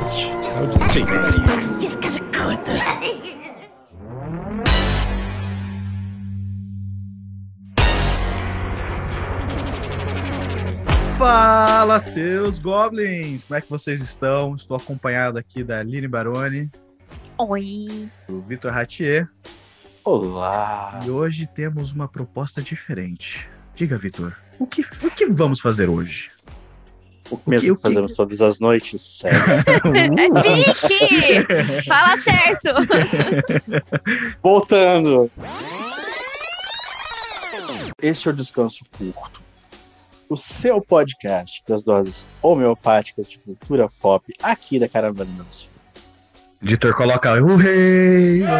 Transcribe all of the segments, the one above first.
Este é o curta. Fala, seus goblins! Como é que vocês estão? Estou acompanhado aqui da Aline Baroni, Oi. do Vitor Ratier, Olá. e hoje temos uma proposta diferente. Diga, Vitor, o que, o que vamos fazer hoje? O mesmo o que que- fazemos todas as noites, sério. É Vicky! Fala certo! Voltando. Este é o Descanso Curto. O seu podcast das doses homeopáticas de cultura pop aqui da Caravana Sul. Editor coloca o rei.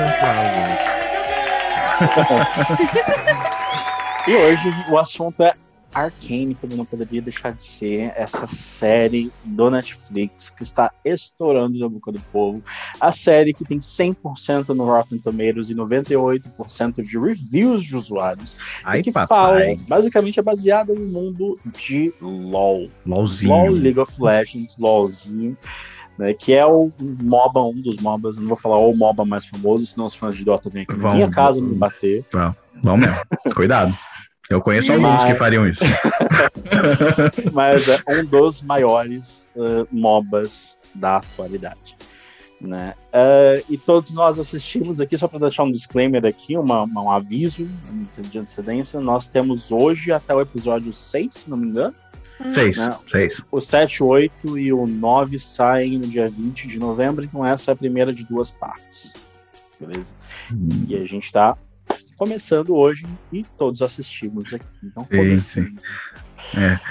E hoje o assunto é Arcane, como não poderia deixar de ser essa série do Netflix que está estourando na boca do povo. A série que tem 100% no Rotten Tomatoes e 98% de reviews de usuários. Aí, e que papai. fala, basicamente é baseada no mundo de LoL. LOLzinho. LoL, League of Legends, LoLzinho. Né, que é o MOBA, um dos MOBAs, não vou falar o MOBA mais famoso, senão os fãs de Dota vêm aqui na Vão- minha casa me bater. Vamos mesmo. Cuidado. Eu conheço alguns Mas- que fariam isso. mas é um dos maiores uh, MOBAs da atualidade. Né? Uh, e todos nós assistimos aqui, só para deixar um disclaimer aqui, uma, uma- um aviso de antecedência, nós temos hoje até o episódio 6, se não me engano, Seis. Não. Seis. o 7, o 8 e o 9 saem no dia 20 de novembro, então essa é a primeira de duas partes. Beleza? E a gente tá começando hoje e todos assistimos aqui. Então, Sim, comecemos.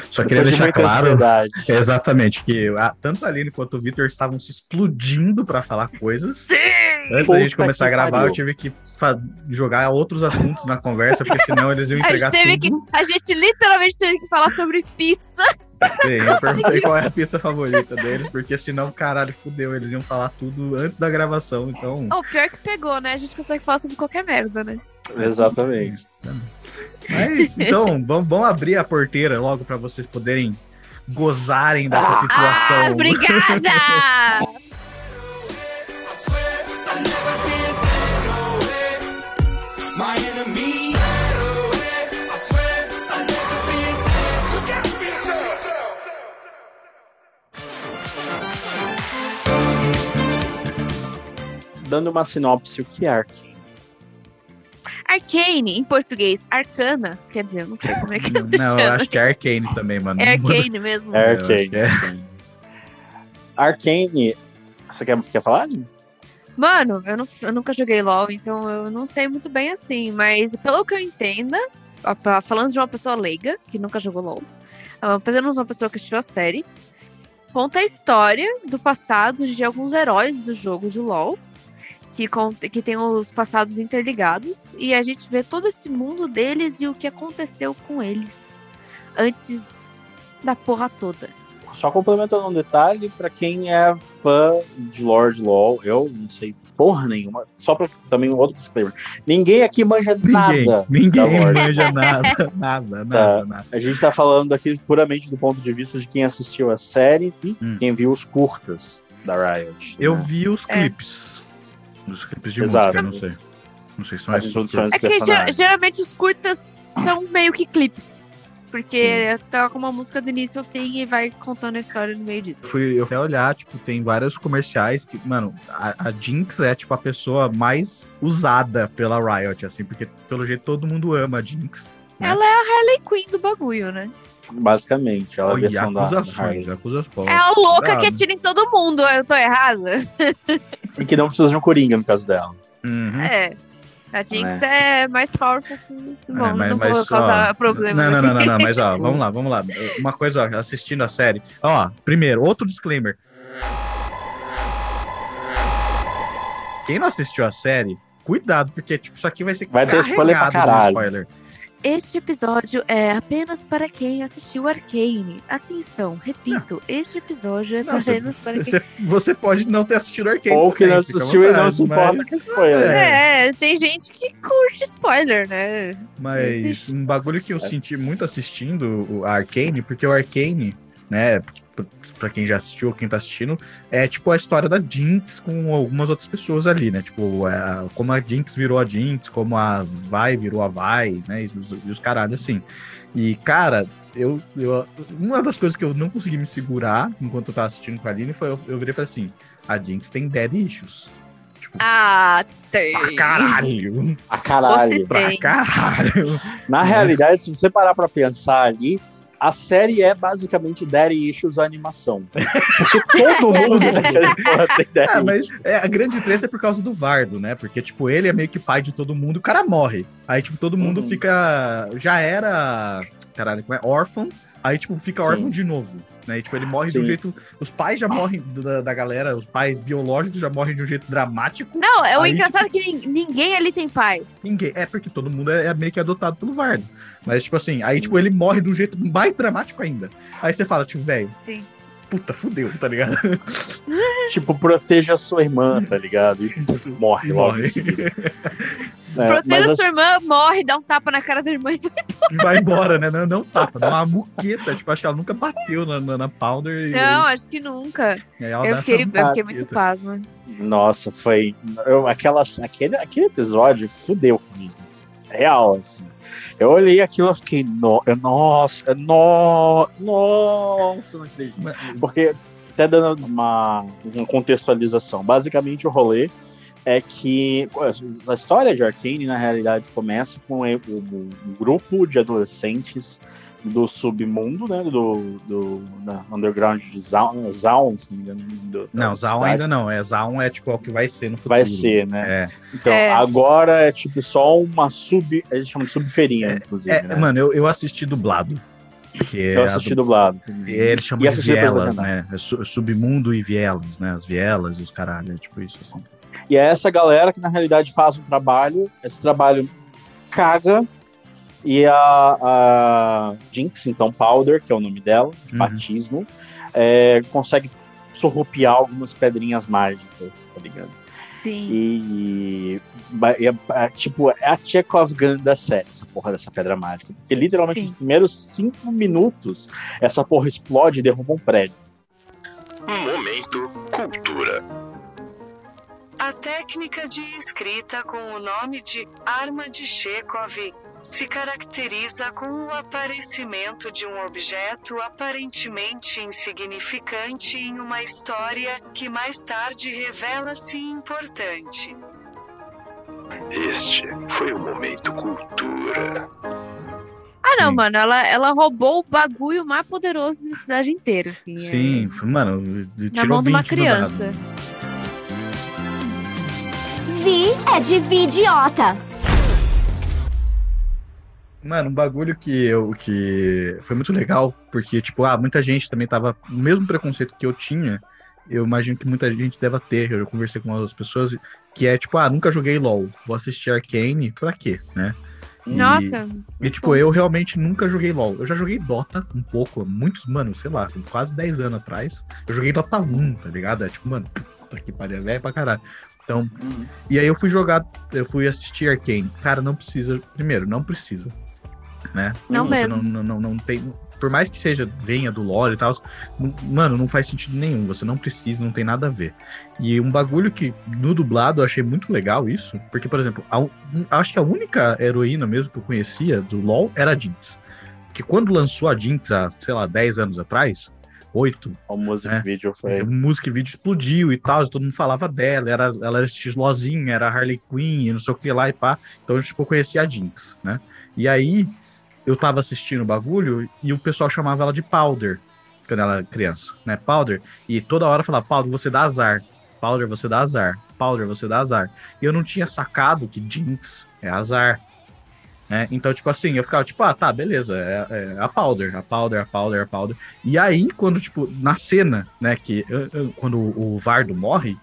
Só queria Depois de deixar muita claro. ansiedade. Exatamente, que a- tanto a Aline quanto o Vitor estavam se explodindo pra falar coisas. Sim! Antes Puta da gente começar a gravar, pariu. eu tive que jogar outros assuntos na conversa, porque senão eles iam A entregar gente, teve que, tudo. a gente literalmente teve que falar sobre pizza. Sim, eu perguntei qual é a pizza favorita deles, porque senão, caralho, fudeu, eles iam falar tudo antes da gravação, então... O pior que pegou, né? A gente consegue falar sobre qualquer merda, né? Exatamente. Mas, então, vamos, vamos abrir a porteira logo pra vocês poderem gozarem dessa Ah, situação. obrigada! My enemy. I swear I'll never be a slave. Look out for yourself. Dando uma sinopse, o que é? Arcane, em português, arcana. Quer dizer, eu não sei como é que se Não, eu chama. acho que é Arcane também, mano. É Não Arcane mesmo. É Arcane. é. Arcane. Você quer, quer falar? Mano, eu, não- eu nunca joguei LOL, então eu não sei muito bem assim. Mas pelo que eu entenda, falando de uma pessoa leiga, que nunca jogou LOL, uh, fazendo uma pessoa que assistiu a série, conta a história do passado de alguns heróis do jogo de LOL. Que, conta- que tem os passados interligados. E a gente vê todo esse mundo deles e o que aconteceu com eles. Antes da porra toda. Só complementando um detalhe, pra quem é fã de Lord LoL, eu não sei porra nenhuma. Só pra também um outro disclaimer. Ninguém aqui manja Ninguém, nada. ninguém manja nada, nada, nada, nada. A gente tá falando aqui puramente do ponto de vista de quem assistiu a série e Hum. quem viu os curtas da Riot. Eu né? vi os É. clipes. Os clipes de Exato. música, não sei. Não sei se são As introduções É que ger- geralmente os curtas são meio que clipes. Porque tá com uma música do início ao fim e vai contando a história no meio disso. Fui eu fui olhar, tipo, tem vários comerciais que, mano, a, a Jinx é, tipo, a pessoa mais usada pela Riot, assim, porque pelo jeito todo mundo ama a Jinx. né? Ela é a Harley Quinn do bagulho, né? Basicamente, ela é a Olha, versão da, da acusações, Harley. acusações. É a louca Cuidado. que atira em todo mundo. Eu tô errada? E que não precisa de um Coringa no caso dela. Uhum. É. A Jinx é, mais powerful que. Bom, É, mas- não mas, vou causar ó, problema. Não, não, não, não, não, mas ó, vamos lá, vamos lá. Uma coisa, ó, assistindo a série. Ó, primeiro, outro disclaimer. Quem não assistiu a série, cuidado, porque tipo, isso aqui vai ser Vai ter spoiler pra caralho. spoiler. Este episódio é apenas para quem assistiu Arcane. Atenção, repito, este episódio é Não, você, apenas para quem. você- você pode não ter assistido Arcane. Ou que não assistiu e não se importa mas- com spoiler. É, tem gente que curte spoiler, né? Mas Existe. um bagulho É. que eu senti muito assistindo o Arcane, porque o Arcane, né, pra- pra quem já assistiu ou quem tá assistindo, é tipo a história da Jinx com algumas outras pessoas ali, né? Tipo, é, como a Jinx virou a Jinx, como a Vai virou a Vai, né? E os, e os caralho assim. E, cara, eu, eu. Uma das coisas que eu não consegui me segurar enquanto eu tava assistindo com a Aline foi eu, eu virei e falei assim: a Jinx tem dead issues. Tipo, Ah, tem. pra caralho! A caralho. Você- Pra Tem. caralho! Na realidade, se você parar pra pensar ali, a série é basicamente Daddy Issues a animação. Porque todo mundo tem Daddy É, mas é, a grande treta é por causa do Vardo, né? Porque, tipo, ele é meio que pai de todo mundo, o cara morre. Aí, tipo, todo mundo Uhum. fica. Já era. Caralho, como é? Órfão. Aí, tipo, fica Sim. órfão de novo. Né? E, tipo, ele morre de um Sim. jeito. Os pais já morrem da, da galera, os pais biológicos já morrem de um jeito dramático. Não, é o Aí, engraçado é que nin- ninguém ali tem pai. Ninguém. É porque todo mundo é, é meio que adotado pelo Vardo. Mas, tipo assim, aí, Sim. tipo, ele morre de um jeito mais dramático ainda. Aí você fala, tipo, velho. Sim. Puta, fudeu, tá ligado? Tipo, proteja a sua irmã, tá ligado? E morre logo Morre. em seguida. É, Proteja sua irmã, morre, dá um tapa na cara da irmã e E vai embora, né? Não, não tapa, dá uma muqueta. Tipo, acho que ela nunca bateu na, na, na Pounder. E, Não, acho que nunca. Eu fiquei, eu fiquei muito pasma. Nossa, foi. Eu, aquelas, aquele, aquele episódio fudeu comigo. Real, assim. Eu olhei aquilo e fiquei. No, eu, nossa, no, nossa, não acredito. Porque, até dando uma, uma contextualização, basicamente o rolê é que a história de Arcane, na realidade, começa com um grupo de adolescentes do submundo, né? Do, do da underground de Zaun, Zaun se não me engano. do- Não, Zaun cidade. ainda não. É Zaun é tipo é o que vai ser no futuro. Vai ser, né? É, Então, É. agora é tipo só uma sub. Eles chamam de subfeirinha, inclusive. é, né? mano, eu, eu assisti dublado. Que eu é assisti a dublado. du- eles chamam E de depois vielas, né? É su- submundo e vielas, né? As vielas e os caralho, é tipo isso. Assim. E é essa galera que na realidade faz um trabalho, esse trabalho caga. E a, a Jinx, então Powder, que é o nome dela, de Uhum. batismo, é, consegue surrupiar algumas pedrinhas mágicas, tá ligado? Sim. E, e é, tipo, é a Chekhov Gun da série, essa porra dessa pedra mágica. Porque literalmente Sim. nos primeiros cinco minutos, essa porra explode e derruba um prédio. Momento Cultura. A técnica de escrita com o nome de arma de Chekhov se caracteriza com o aparecimento de um objeto aparentemente insignificante em uma história que mais tarde revela-se importante. Este foi o Momento Cultura. Ah, não, Sim. mano, ela, ela roubou o bagulho mais poderoso da cidade inteira, assim. é. Sim, foi- mano, Na tirou mão de uma 20 do dado. Vi é de vidiota. Mano, um bagulho que eu que foi muito legal, porque, tipo, ah, muita gente também tava no mesmo preconceito que eu tinha. Eu imagino que muita gente deva ter. Eu conversei com outras pessoas que é tipo, ah, nunca joguei LOL, vou assistir Arcane, pra quê, né? E- Nossa, E, tipo, eu realmente nunca joguei LOL. Eu já joguei Dota um pouco, há muitos, mano, sei lá, quase 10 anos atrás. Eu joguei Dota 1, tá ligado? É tipo, mano, puta que pariu, é velho pra caralho. Então, e aí eu fui jogar, eu fui assistir Arcane. Cara, não precisa. Primeiro, não precisa. Né? Não Você mesmo. Não, não, não, não tem. Por mais que seja, venha do lore e tal, mano, não faz sentido nenhum. Você não precisa, não tem nada a ver. E um bagulho que no dublado eu achei muito legal isso, porque, por exemplo, a acho que a única heroína mesmo que eu conhecia do LoL era a Jinx. Porque quando lançou a Jinx há, sei lá, 10 anos atrás, 8, O music É. video foi. o música e vídeo explodiu e tal, todo mundo falava dela, era, ela era X-Lozinha, era Harley Quinn, e não sei o que lá e pá. Então, tipo, eu conhecia a Jinx, né? E aí, eu tava assistindo o bagulho e o pessoal chamava ela de Powder, quando ela era criança, né? Powder. E toda hora falava, Powder, você dá azar. Powder, você dá azar. Powder, você dá azar. E eu não tinha sacado que Jinx é azar. Né? Então, tipo assim, eu ficava tipo, ah, tá, beleza, é, é a Powder, a Powder, a Powder, a Powder. E aí, quando, tipo, na cena, né, que eu- eu- quando o Vardo morre,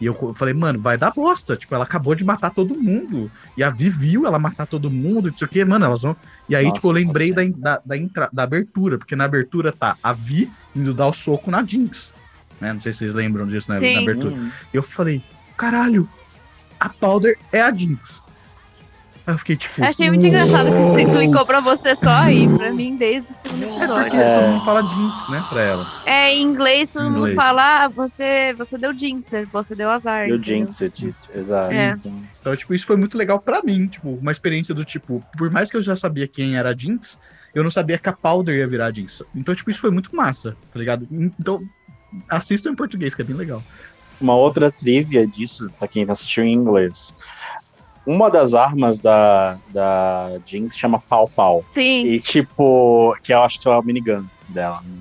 e eu falei, mano, vai dar bosta. Tipo, ela acabou de matar todo mundo. E a Vi viu ela matar todo mundo, não sei o que, mano, elas vão. E aí, Nossa, tipo, eu lembrei da, da, da, entra- da abertura, porque na abertura tá a Vi indo dar o soco na Jinx. Né? Não sei se vocês lembram disso né, na abertura. Hum. Eu falei, caralho, a Powder é a Jinx. Aí eu fiquei tipo. Eu achei muito engraçado que você clicou pra você só aí, pra mim, desde o segundo episódio. É, todo mundo fala Jinx, né, pra ela. É, em inglês todo mundo Inglês. fala, ah, você, você deu jinx, você deu azar. Entendeu? Jinx, exato. É. Então, tipo, isso foi muito legal pra mim. Tipo, uma experiência do tipo, por mais que eu já sabia quem era a Jinx, eu não sabia que a Powder ia virar a Jinx. Então, tipo, isso foi muito massa, tá ligado? Então, assistam em português, que é bem legal. Uma outra trivia disso, pra quem assistiu em inglês. Uma das armas da, da Jinx chama Pau Pau. Sim, E tipo, que eu acho que é a minigun dela. né?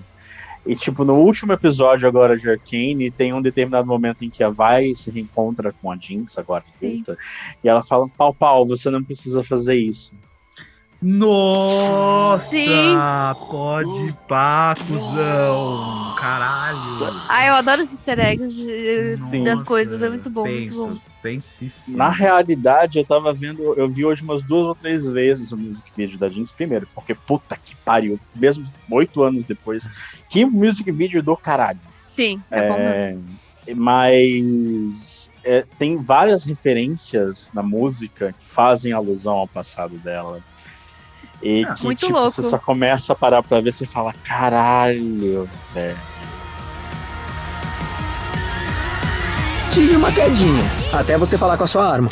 E tipo, no último episódio agora de Arcane, tem um determinado momento em que a Vi se reencontra com a Jinx, agora adulta, e ela fala, pau pau, você não precisa fazer isso. Nossa! Sim. Pode pá, cuzão! Caralho! ah, eu adoro os easter eggs de- das coisas, é muito bom, muito bom. Pensa, Pensíssimo. Na realidade, eu tava vendo, eu vi hoje umas duas ou três vezes o music video da Jinx, primeiro, porque puta que pariu, mesmo oito anos depois, que music video do caralho. Sim, é, bom mesmo. É, mas é, tem várias referências na música que fazem alusão ao passado dela. E Ah, que muito tipo, louco. você só começa a parar pra ver e fala, caralho, velho. Tive uma quedinha, até você falar com a sua arma.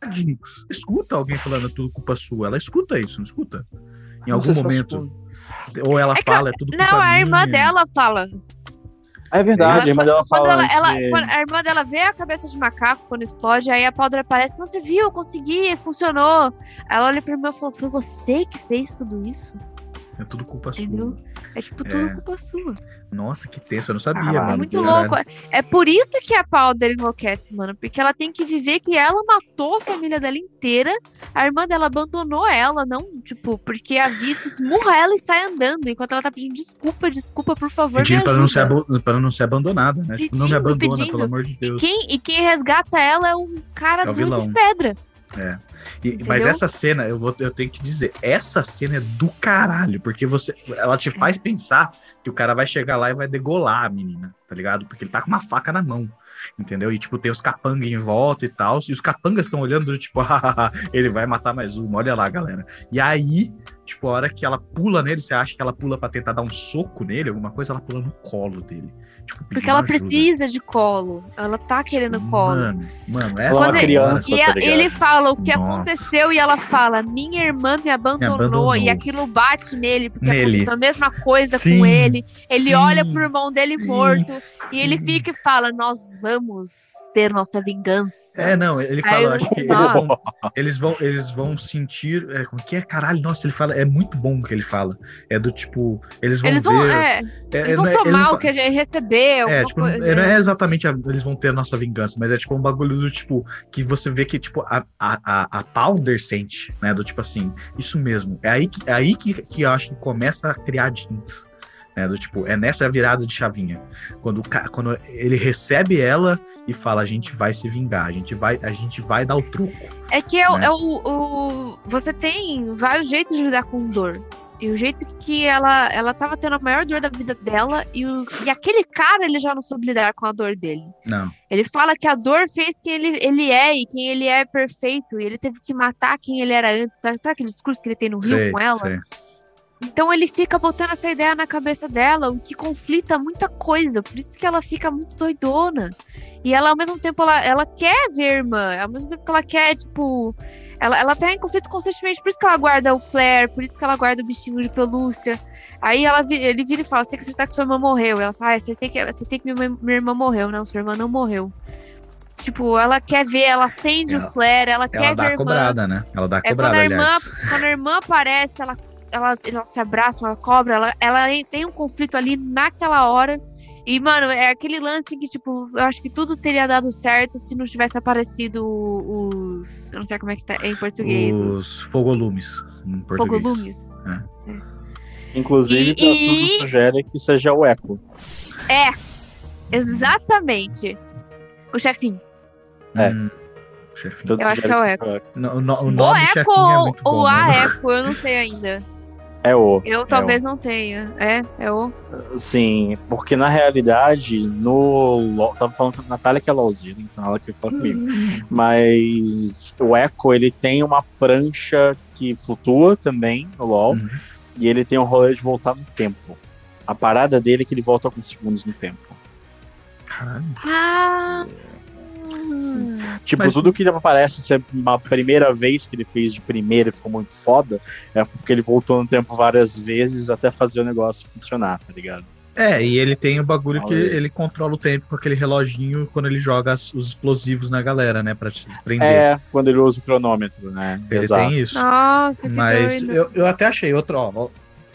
A Jinx escuta alguém falando é tudo culpa sua. Ela escuta isso, não escuta? Em Não algum momento. Ou ela É que fala, é tudo culpa Não, a irmã minha. dela fala. É verdade, a irmã dela fala ela, ela- a irmã dela vê a cabeça de macaco quando explode, aí a Powder aparece, você viu, eu consegui, funcionou. Ela olha pra irmã e fala, foi você que fez tudo isso? É tudo culpa Entendeu? sua. É tipo, tudo É. culpa sua. Nossa, que tenso, eu não sabia, Caralho, mano. É muito louco. É por isso que a Powder enlouquece, mano. Porque ela tem que viver que ela matou a família dela inteira. A irmã dela abandonou ela, não, tipo, porque a vida esmurra ela e sai andando. Enquanto ela tá pedindo desculpa, desculpa, por favor, Pedindo me pra não, ser pra não ser abandonada, né? Tipo, não me Pedindo, abandona, pedindo. pelo amor de E Deus. quem, e quem resgata ela é um cara É de pedra. E- Entendeu? mas essa cena, eu, vou, eu tenho que dizer, essa cena é do caralho, porque você, ela te faz pensar que o cara vai chegar lá e vai degolar a menina, tá ligado? Porque ele tá com uma faca na mão, entendeu? E, tipo, tem os capangas em volta e tal, e os capangas estão olhando, tipo, "Ah, ele vai matar mais uma, olha lá, galera. E aí, tipo, a hora que ela pula nele, você acha que ela pula pra tentar dar um soco nele, alguma coisa, ela pula no colo dele. Tipo, Porque ela ajuda. precisa de colo. Ela tá querendo colo. Mano, mano, é essa uma Quando criança, E tá ela- ligado? ele fala o que Nossa. aconteceu e ela fala: Minha irmã me abandonou, abandonou. e aquilo bate nele, porque Nele. aconteceu a mesma coisa Sim, com ele. Ele sim. olha pro irmão dele morto e ele sim. fica e fala: Nós vamos ter nossa vingança. É, não, ele fala, eu- acho que eles vão, eles vão, eles vão sentir, é, como que é, caralho, nossa, ele fala, é muito bom o que ele fala, é do tipo, eles vão Eles ver, vão, é, é, eles vão é- ele não tomar o que a gente recebeu. É, tipo, coisa. é, não é exatamente a- eles vão ter a nossa vingança, mas é tipo um bagulho do tipo, que você vê que, tipo, a, a, a, Powder sente, né, do tipo assim, isso mesmo, é aí que, é aí que, que eu acho que começa a criar jeans, né, do tipo, é nessa virada de chavinha, quando, quando ele recebe ela e fala, a gente vai se vingar, a gente vai, a gente vai dar o truco, É que é, né? é o, o- Você tem vários jeitos de lidar com dor. E o jeito que ela, ela tava tendo a maior dor da vida dela, e, o- e aquele cara, ele já não soube lidar com a dor dele. não, Ele fala que a dor fez quem ele, ele é e quem ele é perfeito. E ele teve que matar quem ele era antes. Sabe, sabe aquele discurso que ele tem no Rio sei, com ela? sei. Então ele fica botando essa ideia na cabeça dela, o que conflita muita coisa. Por isso que ela fica muito doidona. E ela, ao mesmo tempo, ela, ela quer ver a irmã. Ao mesmo tempo que ela quer, tipo. Ela, ela tá em conflito constantemente. Por isso que ela guarda o flare, por isso que ela guarda o bichinho de pelúcia. Aí ela, ele vira e fala: Você tem que acertar que sua irmã morreu. Ela fala: ah, acertei que, acertei que minha, minha irmã morreu. Não, sua irmã não morreu. Tipo, ela quer ver, ela acende Ela- o flare, ela, Ela quer ver dá a a irmã. cobrada, né? Ela dá a É quando cobrada, a irmã, aliás. quando a irmã aparece, ela, elas, elas se abraçam, ela cobra, ela, ela tem um conflito ali naquela hora. E, mano, é aquele lance que, tipo, eu acho que tudo teria dado certo se não tivesse aparecido os. Eu não sei como é que tá em português. Os Os fogolumes, em português. fogolumes. Inclusive, E- pra e- tudo sugere que seja o Echo. É, exatamente. O chefinho. É. Hum, chefinho. Tudo Eu acho que é o No- no- o O nome Echo chefinho é muito ou bom. a né? Echo, eu não sei ainda. É o. Eu talvez não tenha. É, é o. Sim, porque na realidade, no. LoL- Tava falando com a Natália que é LOLzinha, então ela que fala comigo. Mas o Echo, ele tem uma prancha que flutua também no LoL. Uhum. E ele tem um rolê de voltar no tempo. A parada dele é que ele volta alguns segundos no tempo. Caralho. Ah! Tipo, Mas- tudo que aparece ser uma primeira vez que ele fez de primeira e ficou muito foda, é porque ele voltou no tempo várias vezes até fazer o negócio funcionar, tá ligado? É, e ele tem o bagulho que Olha ele controla o tempo com aquele reloginho quando ele joga as- os explosivos na galera, né? Pra te prender. É, quando ele usa o cronômetro, né? ele Exato. tem isso. Nossa, que Mas doido. eu, eu até achei outro, ó,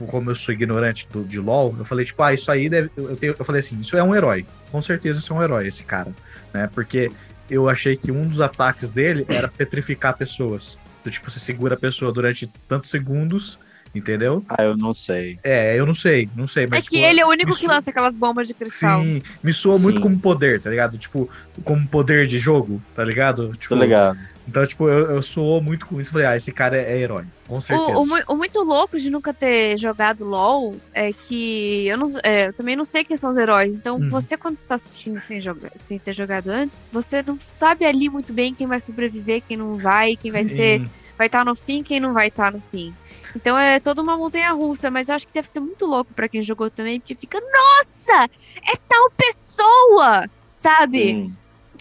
como eu sou ignorante do, de LoL, eu falei, tipo, ah, isso aí deve. Eu, eu, tenho- eu falei assim, isso é um herói. Com certeza isso é um herói, esse cara. Né? Porque eu achei que um dos ataques dele era petrificar pessoas. Tipo, você segura a pessoa durante tantos segundos, entendeu? Ah, eu não sei. É, eu não sei, não sei. Mas, É que tipo, ele é o único que lança aquelas bombas de cristal. Sim, me soa muito Sim. como poder, tá ligado? Tipo, como poder de jogo, tá ligado? Tô Tipo, ligado. Então, tipo, eu, eu soou muito com isso. Falei, ah, esse cara é, é herói, com certeza. O, o o muito louco de nunca ter jogado LOL é que eu, não, é, eu também não sei quem são os heróis. Então, Uhum. você, quando está assistindo sem, jogar, sem ter jogado antes, você não sabe ali muito bem quem vai sobreviver, quem não vai, quem vai Sim. ser. Vai estar no fim, quem não vai estar no fim. Então é toda uma montanha russa, mas eu acho que deve ser muito louco pra quem jogou também, porque fica, nossa, é tal pessoa, sabe?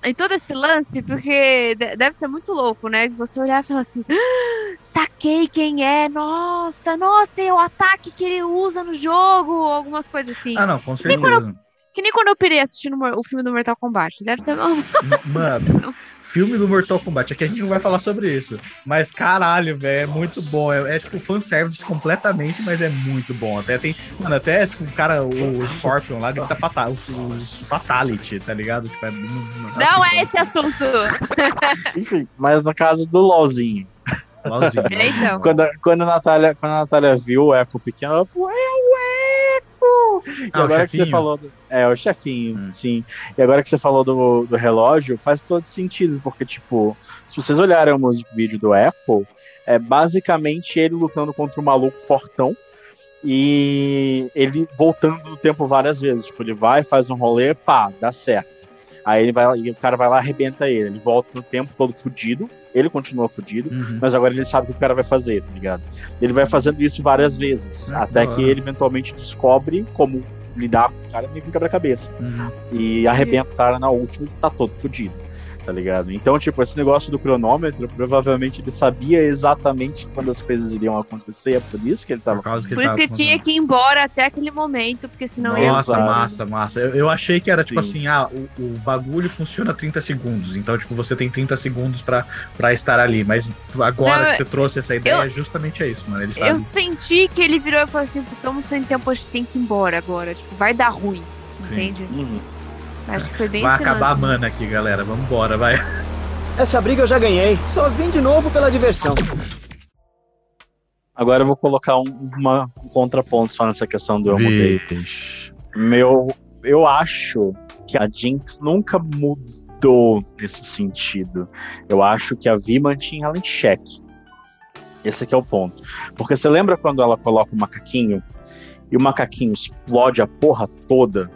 Em todo esse lance, porque de- deve ser muito louco, né? Você olhar e falar assim, "Ah, saquei quem é, nossa, nossa, é o ataque que ele usa no jogo, algumas coisas assim. Ah, não, com certeza. Que nem quando eu pirei assistindo o filme do Mortal Kombat. Deve ser. M- Mano, filme do Mortal Kombat. Aqui a gente não vai falar sobre isso. Mas caralho, velho, é muito bom. É, é tipo fanservice completamente, mas é muito bom. Até tem. Mano, até tipo o cara, o, Scorpion lá, grita fatal, os, os Fatality, tá ligado? Tipo, é, Não é esse assunto. Enfim, mas no caso do LOLzinho. LOLzinho. É, então. Quando, a- quando, a Natália, quando a Natália viu o Echo pequeno, ela falou: É o E Ah, o agora que você falou. Do, é, o chefinho, Hum. sim. E agora que você falou do, do relógio, faz todo sentido, porque, tipo, se vocês olharem o music vídeo do Echo, é basicamente ele lutando contra um maluco fortão. E ele voltando no tempo várias vezes. Tipo, ele vai, faz um rolê, pá, dá certo. Aí ele vai e o cara vai lá e arrebenta ele. Ele volta no tempo todo fudido. Ele continua fudido. Uhum. Mas agora ele sabe o que o cara vai fazer, tá ligado? Ele vai fazendo isso várias vezes. Ah, até que ele eventualmente descobre como lidar com o cara meio que quebra-cabeça. Uhum. E arrebenta o cara na última e tá todo fudido. Tá ligado? Então, tipo, esse negócio do cronômetro, provavelmente ele sabia exatamente quando as coisas iriam acontecer. É por isso que ele tava. Por causa que Por ele isso que tava ele tinha que ir embora até aquele momento, porque senão ia. Nossa, massa, massa. Eu, eu achei que era tipo Sim. assim, ah, o, o bagulho funciona 30 segundos. Então, tipo, você tem 30 segundos pra, pra estar ali. Mas agora Não, que você trouxe essa ideia, eu- é justamente isso, mano. Ele sabe. Eu senti que ele virou e falou assim: estamos sem tempo, a gente tem que ir embora agora. Tipo, vai dar ruim. Sim. Entende? Uhum. Acho que foi bem Vai acabar a lance. mana aqui, galera. Vambora, vai. Essa briga eu já ganhei. Só vim de novo pela diversão. Agora eu vou colocar um, uma- um contraponto só nessa questão do eu mudei. Meu, eu acho que a Jinx nunca mudou nesse sentido. Eu acho que a Vi mantinha ela em xeque. Esse aqui é o ponto. Porque você lembra quando ela coloca o macaquinho e o macaquinho explode a porra toda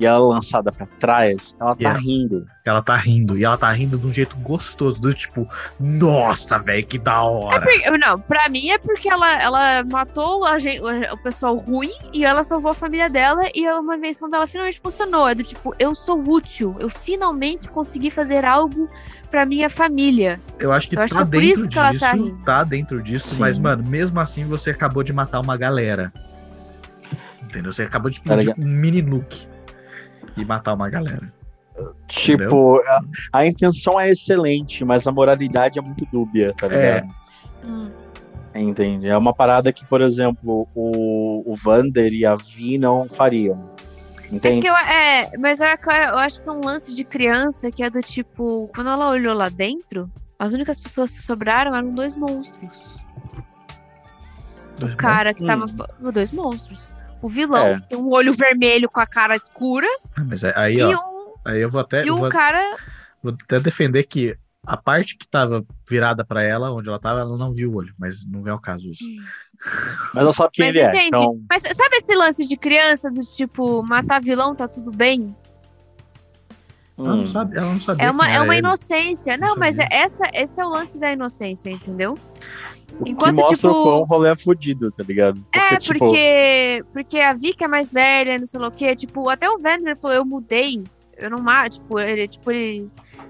e ela é lançada pra trás? Ela tá Yeah. rindo. Ela tá rindo. E ela tá rindo de um jeito gostoso. Do tipo, nossa, velho, que da É hora. porque, não, pra mim é porque ela, ela matou a gen- o, pessoal ruim e ela salvou a família dela e a- uma invenção dela finalmente funcionou. É do tipo, eu sou útil, eu finalmente consegui fazer algo pra minha família. Eu acho que Eu acho tá que é por dentro isso que ela disso. tá rindo. Tá dentro disso. Sim. Mas, mano, mesmo assim você acabou de matar uma galera. Entendeu? Você acabou de Tá explodir ligado? um mini nuke. E matar uma galera. Tipo, a, a intenção é excelente, mas a moralidade é muito dúbia, tá É. ligado? Entende? É uma parada que, por exemplo, o, o Vander e a Vi não fariam. É Entende? que eu, é, mas eu, eu acho que é um lance de criança que é do tipo, quando ela olhou lá dentro, as únicas pessoas que sobraram eram dois monstros. Dois O cara que Hum. tava. Dois monstros. O vilão, É. que tem um olho vermelho com a cara escura, Ah, Mas aí, e, ó, um, aí eu vou até, e eu um vou, cara. vou até defender que A parte que tava virada pra ela, onde ela tava, ela não viu o olho, mas não vem ao caso isso. Mas ela sabe quem Mas ele é. entende? Então, Mas sabe esse lance de criança, do tipo, matar vilão, tá tudo bem? Ela hum, não sabe, ela não sabia. É uma, é uma ele. inocência. Não Não, mas é essa, esse é o lance da inocência, entendeu? O que Enquanto, mostra tipo- o quão rolê é fudido, tá ligado? É, tipo, porque, porque a Vicky é mais velha, não sei lá o quê. Tipo, até o Vander falou, eu mudei. Eu não mato, tipo, ele, tipo, ele,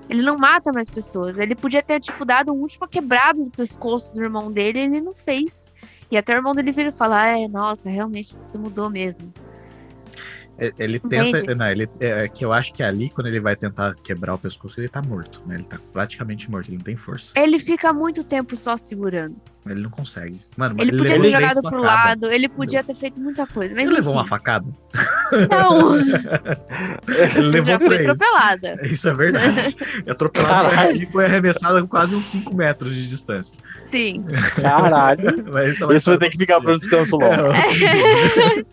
ele não mata mais pessoas. Ele podia ter, tipo, dado um última quebrada do pescoço do irmão dele, ele não fez. E até o irmão dele vira e fala, é, nossa, realmente você mudou mesmo. É, Ele tenta. Não, ele, é que eu acho que ali, quando ele vai tentar quebrar o pescoço, ele tá morto, né? Ele tá praticamente morto, ele não tem força. Ele fica muito tempo só segurando. Ele não consegue. Mano, mas Ele podia ter jogado pro lado, ele podia ter feito muita coisa. Você Mas não levou uma facada? não, Ele levou já três. atropelada. Isso é verdade. Atropelado Caralho. e foi arremessado a quase uns 5 metros de distância. Sim. Caralho. Mas isso, é Isso vai ter que ficar para um descanso longo. É,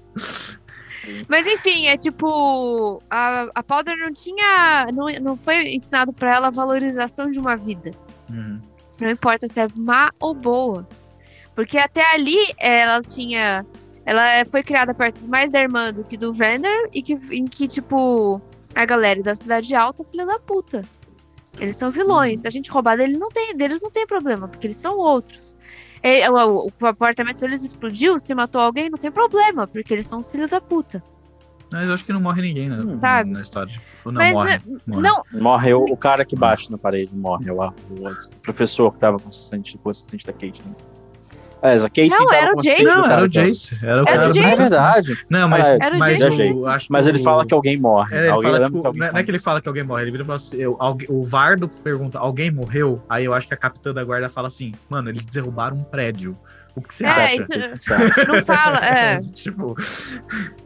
Mas enfim, é tipo. A, a Powder não tinha. Não, não foi ensinado pra ela a valorização de uma vida. Hum. Não importa se é má ou boa. Porque até ali ela tinha. Ela foi criada perto mais da irmã do que do Vander. E que, em que, tipo, a galera da cidade alta é filha da puta. Eles são vilões. Se a gente roubar dele, não tem, deles não tem problema, porque eles são outros. O, o- o apartamento deles explodiu, se matou alguém, não tem problema, porque eles são os filhos da puta. Mas eu acho que não morre ninguém né, na, Sabe? na história. Ou não, Mas, morre. é, morre. Não, Morre o, o cara que bate na parede, morre lá. O, o professor que tava com o assistente, com o assistente da Kate, né? É, Kate Não, era o Jace. Não, era o Jace. Era o cara É Jace. verdade. Não, mas, Ah, mas o, acho Mas ele o- fala que alguém morre. É, ele alguém fala, tipo, que alguém não é- não é que ele fala que alguém morre, ele vira e fala assim, eu, alguém- o Vardo pergunta, alguém morreu? Aí eu acho que a capitã da guarda fala assim, mano, eles derrubaram um prédio. O que você É, acha? isso- não fala. É. tipo,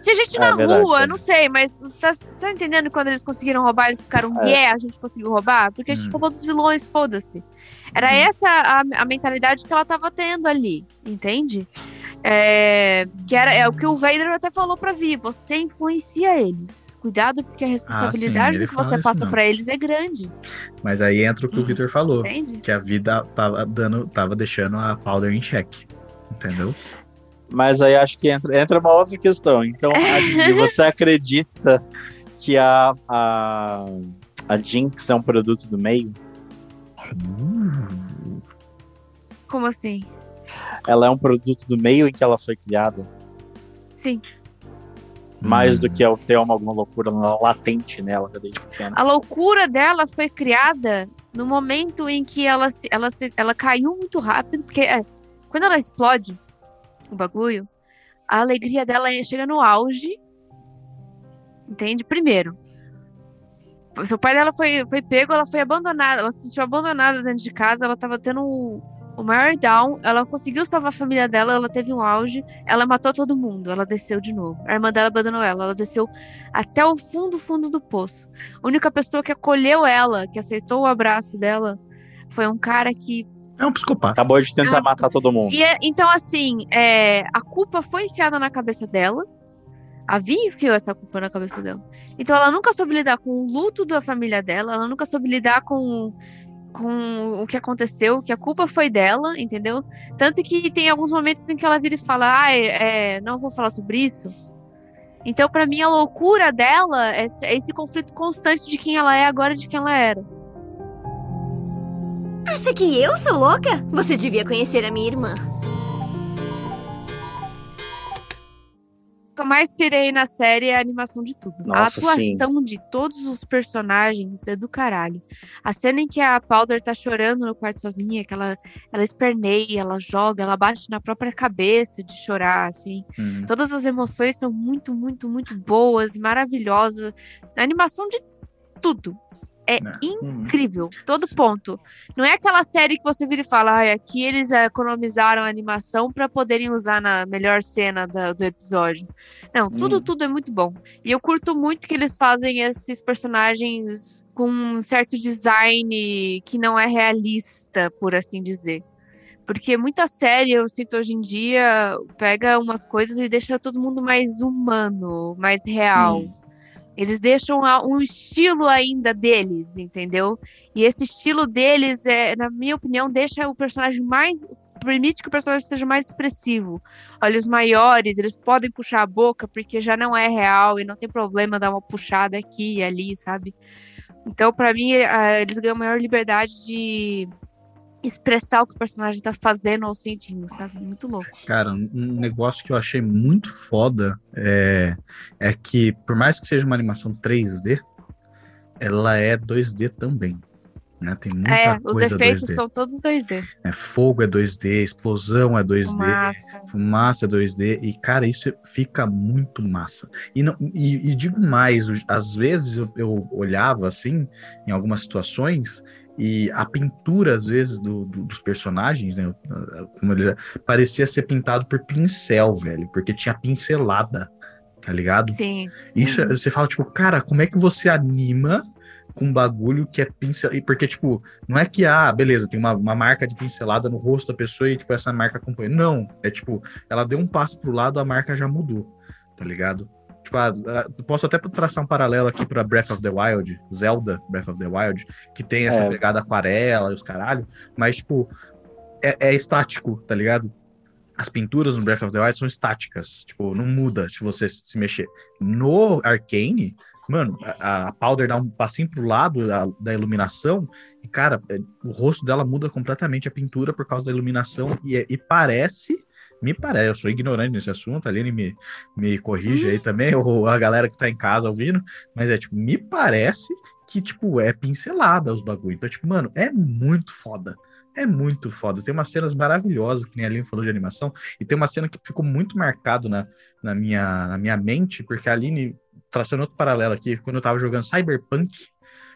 Tinha gente É na verdade, rua, é. eu não sei, mas você tá, tá entendendo quando eles conseguiram roubar, eles ficaram, É. yeah, a gente conseguiu roubar? Porque a gente roubou dos vilões, foda-se. Era Uhum. essa a, a mentalidade que ela tava tendo ali, entende? É, que era é o que o Vader até falou pra Vi, você influencia eles. Cuidado, porque a responsabilidade ele do que você passa pra eles é grande, mas aí entra o que o Uhum. Victor falou, entende? que a vida tava dando, tava deixando a Powder em xeque. Entendeu? Mas aí acho que entra, entra uma outra questão. Então, você acredita que a, a, a Jinx é um produto do meio? Como assim? Ela é um produto do meio em que ela foi criada? Sim. Mais hum. do que eu ter uma, alguma loucura latente nela desde pequena. A loucura dela foi criada no momento em que ela, se, ela, se, ela caiu muito rápido, porque é, quando ela explode o bagulho, a alegria dela chega no auge. Entende? Primeiro, o pai dela foi, foi pego, ela foi abandonada, ela se sentiu abandonada dentro de casa, ela tava tendo o, o maior down, ela conseguiu salvar a família dela, ela teve um auge, ela matou todo mundo, ela desceu de novo. A irmã dela abandonou ela, ela desceu até o fundo, fundo do poço. A única pessoa que acolheu ela, que aceitou o abraço dela, foi um cara que. É um psicopata. Acabou de tentar Ah, matar todo mundo. E é- então, assim, é, a culpa foi enfiada na cabeça dela. A Vi enfiou essa culpa na cabeça dela. Então, ela nunca soube lidar com o luto da família dela, ela nunca soube lidar com, com o que aconteceu, que a culpa foi dela, entendeu? Tanto que tem alguns momentos em que ela vira e fala: Ah, é, não vou falar sobre isso. Então, pra mim, a loucura dela é é esse conflito constante de quem ela é agora e de quem ela era. Acha que eu sou louca? Você devia conhecer a minha irmã. Que eu mais pirei na série é a animação de tudo. Nossa, a atuação de todos os personagens é do caralho. A cena em que a Powder tá chorando no quarto sozinha, que ela, ela esperneia, ela joga, ela bate na própria cabeça de chorar, assim. Hum. Todas as emoções são muito, muito, muito boas, maravilhosas. A animação de tudo. É Né? incrível, todo ponto. Não é aquela série que você vira e fala, ai, aqui eles economizaram a animação para poderem usar na melhor cena da- do episódio. Não, tudo, Hum. tudo é muito bom. E eu curto muito que eles fazem esses personagens com um certo design que não é realista, por assim dizer. Porque muita série, eu sinto hoje em dia, pega umas coisas e deixa todo mundo mais humano, mais real. Hum. Eles deixam um estilo ainda deles, entendeu? E esse estilo deles, é, na minha opinião, deixa o personagem mais. Permite que o personagem seja mais expressivo. Olhos maiores, eles podem puxar a boca porque já não é real e não tem problema dar uma puxada aqui e ali, sabe? Então, pra mim, eh, eles ganham maior liberdade de expressar o que o personagem tá fazendo ou sentindo, sabe? Muito louco. Cara, um negócio que eu achei muito foda é, é que, por mais que seja uma animação 3D, ela é 2D também. Né? Tem muita é, os coisa efeitos 2D. são todos 2D. É, fogo é 2D, explosão é 2D, Fumaça. fumaça é 2D, e cara, isso fica muito massa. E, não, e, e digo mais, às vezes eu, eu olhava assim, em algumas situações, e a pintura, às vezes, do- do- dos personagens, né, como ele já, parecia ser pintado por pincel, velho, porque tinha pincelada, tá ligado? Sim. Isso, é- você fala, tipo, cara, como é que você anima com um bagulho que é pincel... e Porque, tipo, não é que, ah, beleza, tem uma, uma marca de pincelada no rosto da pessoa e, tipo, essa marca acompanha. Não, é tipo, ela deu um passo pro lado, a marca já mudou, tá ligado? Tipo, posso até traçar um paralelo aqui pra Breath of the Wild, Zelda Breath of the Wild, que tem essa É. pegada aquarela e os caralho, mas, tipo, é, é estático, tá ligado? As pinturas no Breath of the Wild são estáticas, tipo, não muda se você se mexer. No Arcane, mano, a, a Powder dá um passinho pro lado da, da iluminação e, cara, é, o rosto dela muda completamente a pintura por causa da iluminação e, é- e parece, me parece, eu sou ignorante nesse assunto, a Aline me, me corrige aí também, ou a galera que tá em casa ouvindo, mas é tipo, me parece que, tipo, é pincelada os bagulho. Então, tipo, mano, é muito foda. É muito foda. Tem umas cenas maravilhosas, que nem a Aline falou de animação, e tem uma cena que ficou muito marcado na, na, minha, na minha mente, porque a Aline, traçando outro paralelo aqui, quando eu tava jogando Cyberpunk,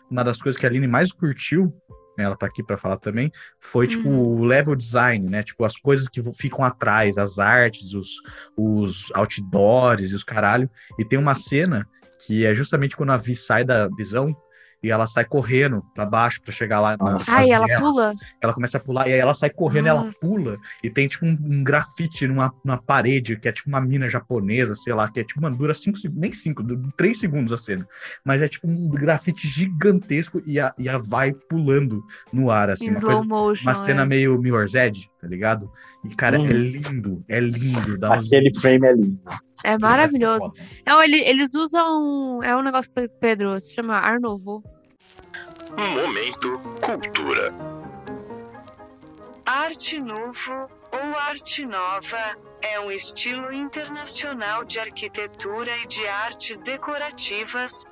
uma das coisas que a Aline mais curtiu, né, ela tá aqui pra falar também, foi, tipo, o level design, né? Tipo, as coisas que ficam atrás, as artes, os, os outdoors e os caralho. E tem uma cena que é justamente quando a Vi sai da visão e ela sai correndo pra baixo pra chegar lá nas, Nossa. nas Ai, ela pula. Ela começa a pular, e aí ela sai correndo, e ela Nossa. pula, e tem tipo um, um grafite numa, numa parede, que é tipo uma mina japonesa, sei lá, que é tipo, mano, dura cinco, nem cinco, dura três segundos a cena. Mas é tipo um grafite gigantesco e a, e a vai pulando no ar, assim, Em uma, slow coisa, motion. uma cena é. meio Mirror's Edge, tá ligado? E, cara, Uhum. é lindo, é lindo. Dá uns... Aquele frame é lindo. É maravilhoso. Foda. Não, ele- eles usam. É um negócio, Pedro, se chama Ar Nouveau. Momento Cultura. Arte Novo ou Arte Nova é um estilo internacional de arquitetura e de artes decorativas.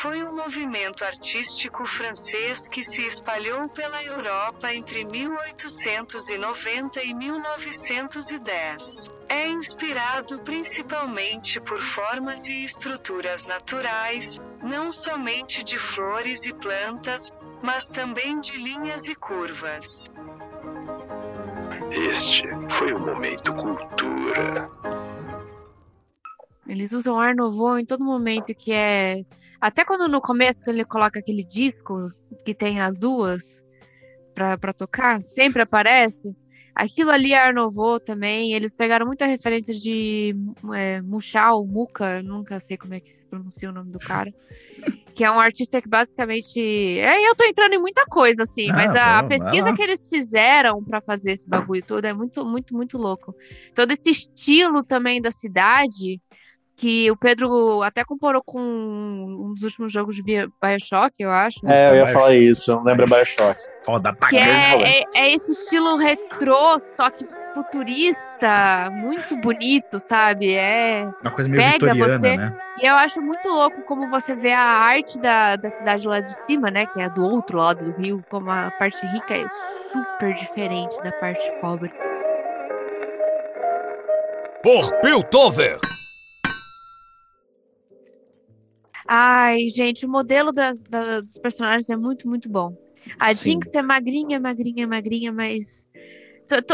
Foi um movimento artístico francês que se espalhou pela Europa entre 1890 e 1910. É inspirado principalmente por formas e estruturas naturais, não somente de flores e plantas, mas também de linhas e curvas. Este foi o Momento Cultura. Eles usam Ar Nouveau em todo momento, que é. Até quando no começo que ele coloca aquele disco que tem as duas pra tocar, sempre aparece. Aquilo ali é Ar Nouveau também. Eles pegaram muita referência de é, Muxal, Muca, nunca sei como é que se pronuncia o nome do cara. Que é um artista que basicamente. É, eu tô entrando em muita coisa, assim, Ah, mas a, vai pesquisa que eles fizeram pra fazer esse bagulho todo é muito, muito, muito louco. Todo esse estilo também da cidade, que o Pedro até comparou com um dos últimos jogos de Bio- Bioshock, eu acho. É, eu ia Bioshock. falar isso, lembra Bioshock. Foda pra Que é, é, é esse estilo retrô, só que futurista, muito bonito, sabe? É. Uma coisa meio pega vitoriana, você- né? E eu acho muito louco como você vê a arte da, da cidade lá de cima, né? Que é do outro lado do rio, como a parte rica é super diferente da parte pobre. Por Piltover! Ai, gente, o modelo das, da- dos personagens é muito, muito bom. A Sim. Jinx é magrinha, magrinha, magrinha, mas.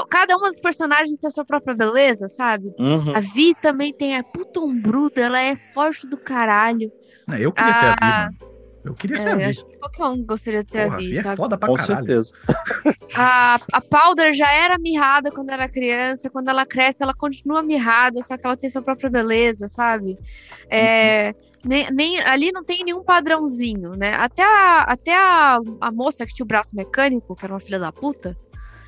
Cada uma dos personagens tem a sua própria beleza, sabe? Uhum. A Vi também tem a puta ombruda, ela é forte do caralho. Não, Eu queria ser a Vi, Ah, mano. Eu queria ser É, a Vi. acho que qualquer um gostaria de ser Porra, a a Vi, Vi é sabe? foda pra Com caralho. certeza. A, a Powder já era mirrada quando era criança, quando ela cresce, ela continua mirrada, só que ela tem sua própria beleza, sabe? É, Nem, nem- ali não tem nenhum padrãozinho, né? Até, a, até a, a moça que tinha o braço mecânico, que era uma filha da puta,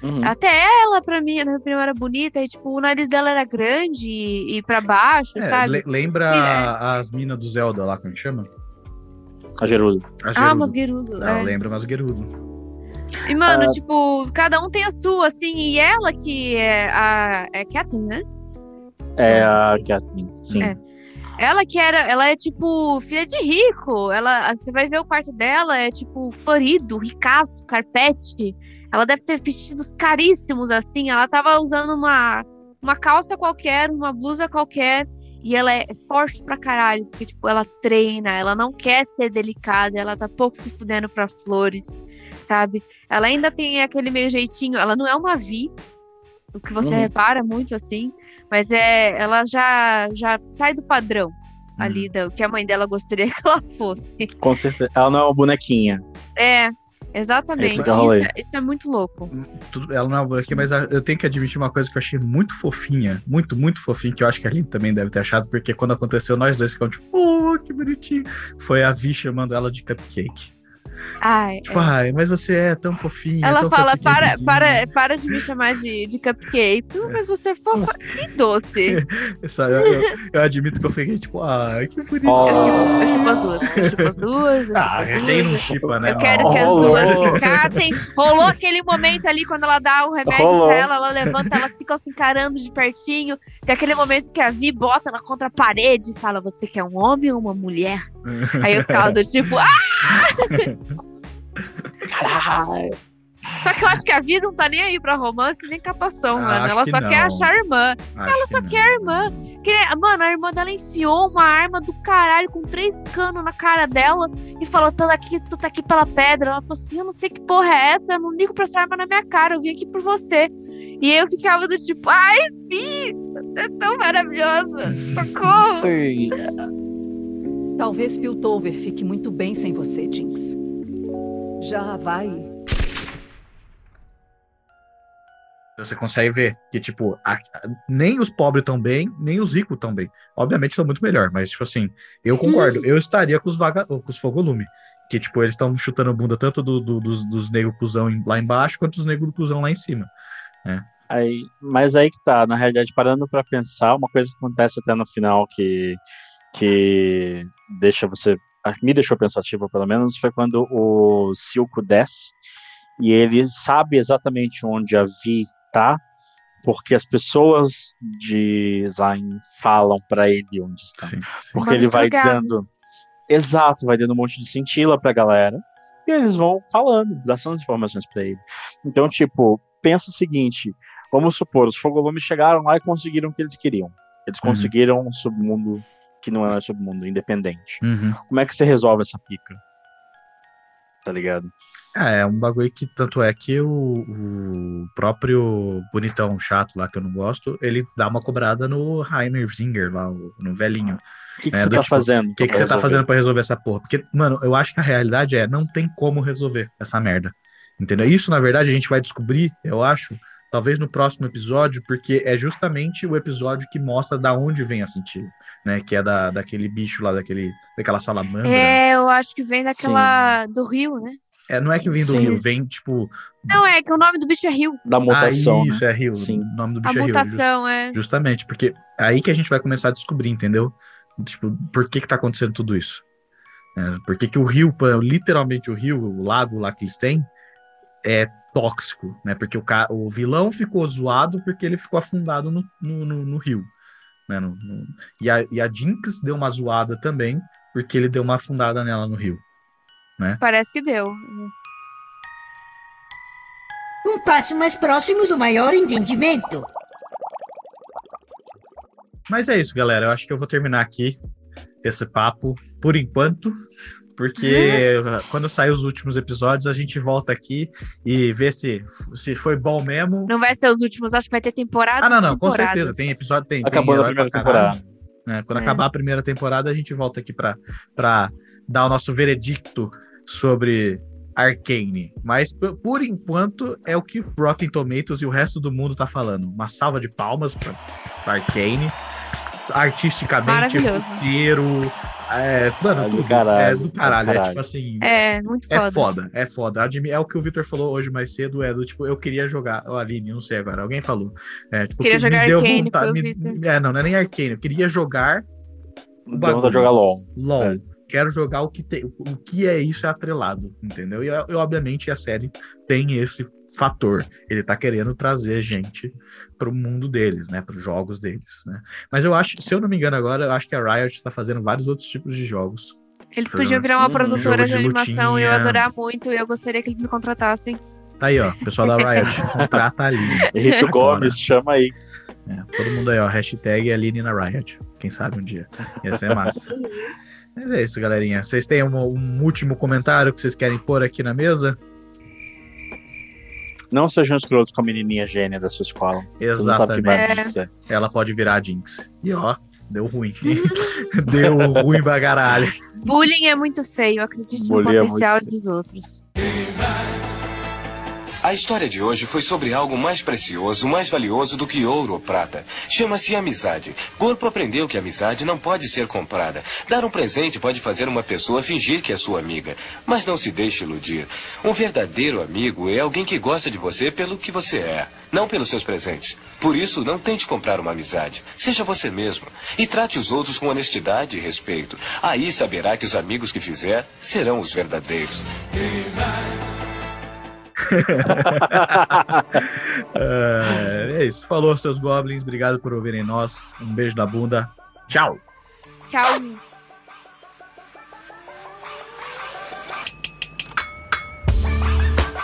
Uhum. até ela, pra mim, na minha opinião, era bonita. E, tipo, o nariz dela era grande e, e pra baixo, É, sabe? le- lembra É. as minas do Zelda lá, como que chama? A Gerudo. A Ah, Gerudo. Masguerudo. Ela É. lembra Masguerudo. E, mano, Ah. tipo, cada um tem a sua, assim. E ela que é a. É Kathleen, né? É a Kathleen, sim. É. Ela que era, ela é tipo filha de rico. Ela, você vai ver o quarto dela, é tipo florido, ricaço, carpete. Ela deve ter vestidos caríssimos assim. Ela tava usando uma, uma calça qualquer, uma blusa qualquer. E ela é forte pra caralho, porque tipo, ela treina, ela não quer ser delicada, ela tá pouco se fudendo pra flores, sabe? Ela ainda tem aquele meio jeitinho, ela não é uma Vi, o que você Uhum. repara muito assim, mas é, ela já já sai do padrão ali Uhum. do que a mãe dela gostaria que ela fosse. Com certeza. Ela não é uma bonequinha. É, exatamente. É o. Isso, é- isso é muito louco. Tudo- ela não é uma bonequinha, mas a- eu tenho que admitir uma coisa que eu achei muito fofinha. Muito, muito fofinha, que eu acho que a Aline também deve ter achado, porque quando aconteceu, nós dois ficamos tipo, oh, que bonitinho. Foi a Vi chamando ela de cupcake. Ai, Tipo, é. ai, mas você é tão fofinha. Ela tão fala, para, cupcakezinha." para, para de me chamar de, de cupcake. Não, mas você é fofa e doce. Sabe, eu, eu- eu admito que eu fiquei tipo, ai, que bonitinho. Ó. Eu chupo, eu chupo as duas. Eu chupo as duas. Ah, quem não né? Eu quero que as duas ficassem. Rolou aquele momento ali quando ela dá o remédio Rolou. pra ela, ela levanta, elas ficam se encarando de pertinho. Tem aquele momento que a Vi bota ela contra a parede e fala: Você quer um homem ou uma mulher? Aí eu ficava do tipo, ah! Caralho. Só que eu acho que a Vi não tá nem aí pra romance nem captação, Ah, mano. Ela que só não. quer achar a irmã. Acho Ela que só não. quer a irmã. Que- mano, a irmã dela enfiou uma arma do caralho com três canos na cara dela e falou: tu tá aqui, tu tá aqui pela pedra. Ela falou assim: eu não sei que porra é essa, eu não ligo pra essa arma na minha cara, eu vim aqui por você. E eu ficava do tipo, ai, Vi, você é tão maravilhosa. Socorro! Sim. Talvez Piltover fique muito bem sem você, Jinx. Já vai. Você consegue ver que, tipo, a- a- nem os pobres estão bem, nem os ricos estão bem. Obviamente estão muito melhor, mas, tipo assim, eu concordo. Eu estaria com os, vaga... com os fogolume. Que, tipo, eles estão chutando bunda tanto do, do- dos, dos negros cuzão em- lá embaixo, quanto dos negros cuzão lá em cima. Aí, mas aí que tá, na realidade, parando pra pensar, uma coisa que acontece até no final que, que deixa você. ah, Me deixou pensativo, pelo menos, foi quando o Silco desce e ele sabe exatamente onde a Vi tá, porque as pessoas de Zayn falam pra ele onde está. Sim, sim. Porque ele vai dando. Exato, vai dando um monte de cintila pra galera. E eles vão falando, dando as informações pra ele. Então, tipo, pensa o seguinte: vamos supor, os Fogolumes chegaram lá e conseguiram o que eles queriam. Eles Uhum. conseguiram um submundo que não é um submundo, independente. Uhum. Como é que você resolve essa pica? Tá ligado? É, é um bagulho que tanto é que o, o próprio bonitão chato lá que eu não gosto, ele dá uma cobrada no Rainer Zinger lá, o- no velhinho. O que, que É, você do tá tipo, fazendo? O que, que você tá fazendo pra resolver essa porra? Porque, mano, eu acho que a realidade é, não tem como resolver essa merda. Entendeu? Isso, na verdade, a gente vai descobrir, eu acho, talvez no próximo episódio, porque é justamente o episódio que mostra da onde vem a sentido, né? Que é da, daquele bicho lá, daquele, daquela salamandra. É, eu acho que vem daquela. do Rio, né? É, não é que vem do Sim. rio, vem, tipo... Não, é que o nome do bicho é Rio. Da mutação. ah, isso, né? é rio. Sim. O nome do A bicho é rio. mutação, é. just- Justamente, porque é aí que a gente vai começar a descobrir, entendeu? Tipo, por que que tá acontecendo tudo isso? É, por que que o rio, literalmente o rio, o lago lá que eles têm, é tóxico, né? Porque o, ca... o vilão ficou zoado porque ele ficou afundado no, no, no- no rio. Né? No- no- E, a, e a Jinx deu uma zoada também porque ele deu uma afundada nela no rio. Parece que deu. Um passo mais próximo do maior entendimento. Mas é isso, galera. Eu acho que eu vou terminar aqui esse papo por enquanto, porque quando sair os últimos episódios, a gente volta aqui e vê se, se foi bom mesmo. Não vai ser os últimos, acho que vai ter temporada. Ah, não, não, com certeza. Tem episódio, tem. Acabou tem na herói primeira temporada. né? Quando É. acabar a primeira temporada, a gente volta aqui pra, pra dar o nosso veredicto sobre Arcane. Mas por enquanto é o que Rotten Tomatoes e o resto do mundo tá falando. Uma salva de palmas pra, pra Arcane. Artisticamente, roteiro, é, mano, É do tudo. caralho, é do caralho. é do É, caralho. tipo assim. É, muito foda. É foda, é foda. Admi- É o que o Victor falou hoje mais cedo, é do tipo, eu queria jogar. Ô, Aline, não sei agora, alguém falou. É, tipo, Queria que jogar me deu Arcane, vontade- foi o me- Victor. É, não, não é nem Arcane, eu queria jogar de jogar LOL. LOL. É. Quero jogar o que, tem, o que é isso é atrelado, entendeu? E, e, obviamente a série tem esse fator. Ele tá querendo trazer gente pro mundo deles, né? Para os jogos deles, né? Mas eu acho, se eu não me engano agora, eu acho que a Riot tá fazendo vários outros tipos de jogos. Eles podiam virar uma Hum, produtora de, de animação e eu adorar muito e eu gostaria que eles me contratassem. Tá aí, ó, pessoal da Riot, contrata a Aline. Henrique. Gomes, chama aí. É, todo mundo aí, ó, hashtag Aline na Riot. Quem sabe um dia. Ia ser massa. Mas é isso, galerinha. Vocês têm um, um último comentário que vocês querem pôr aqui na mesa? Não sejam escrotos com a menininha gênia da sua escola. Exatamente. acontecer. Ela pode virar a Jinx. E ó, deu ruim. deu ruim pra caralho. Bullying é muito feio, acredite no Bullying é potencial muito dos outros. A história de hoje foi sobre algo mais precioso, mais valioso do que ouro ou prata. Chama-se amizade. Corpo aprendeu que amizade não pode ser comprada. Dar um presente pode fazer uma pessoa fingir que é sua amiga. Mas não se deixe iludir. Um verdadeiro amigo é alguém que gosta de você pelo que você é, não pelos seus presentes. Por isso, não tente comprar uma amizade. Seja você mesmo. E trate os outros com honestidade e respeito. Aí saberá que os amigos que fizer serão os verdadeiros. É, é isso. Falou, seus goblins. Obrigado por ouvirem nós. Um beijo na bunda. Tchau. Tchau.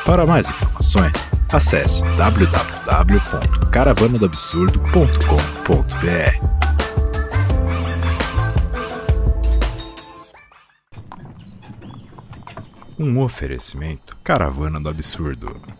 Para mais informações, acesse www.caravanadoabsurdo.com.br. Um oferecimento Caravana do Absurdo.